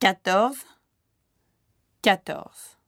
quatorze, quatorze.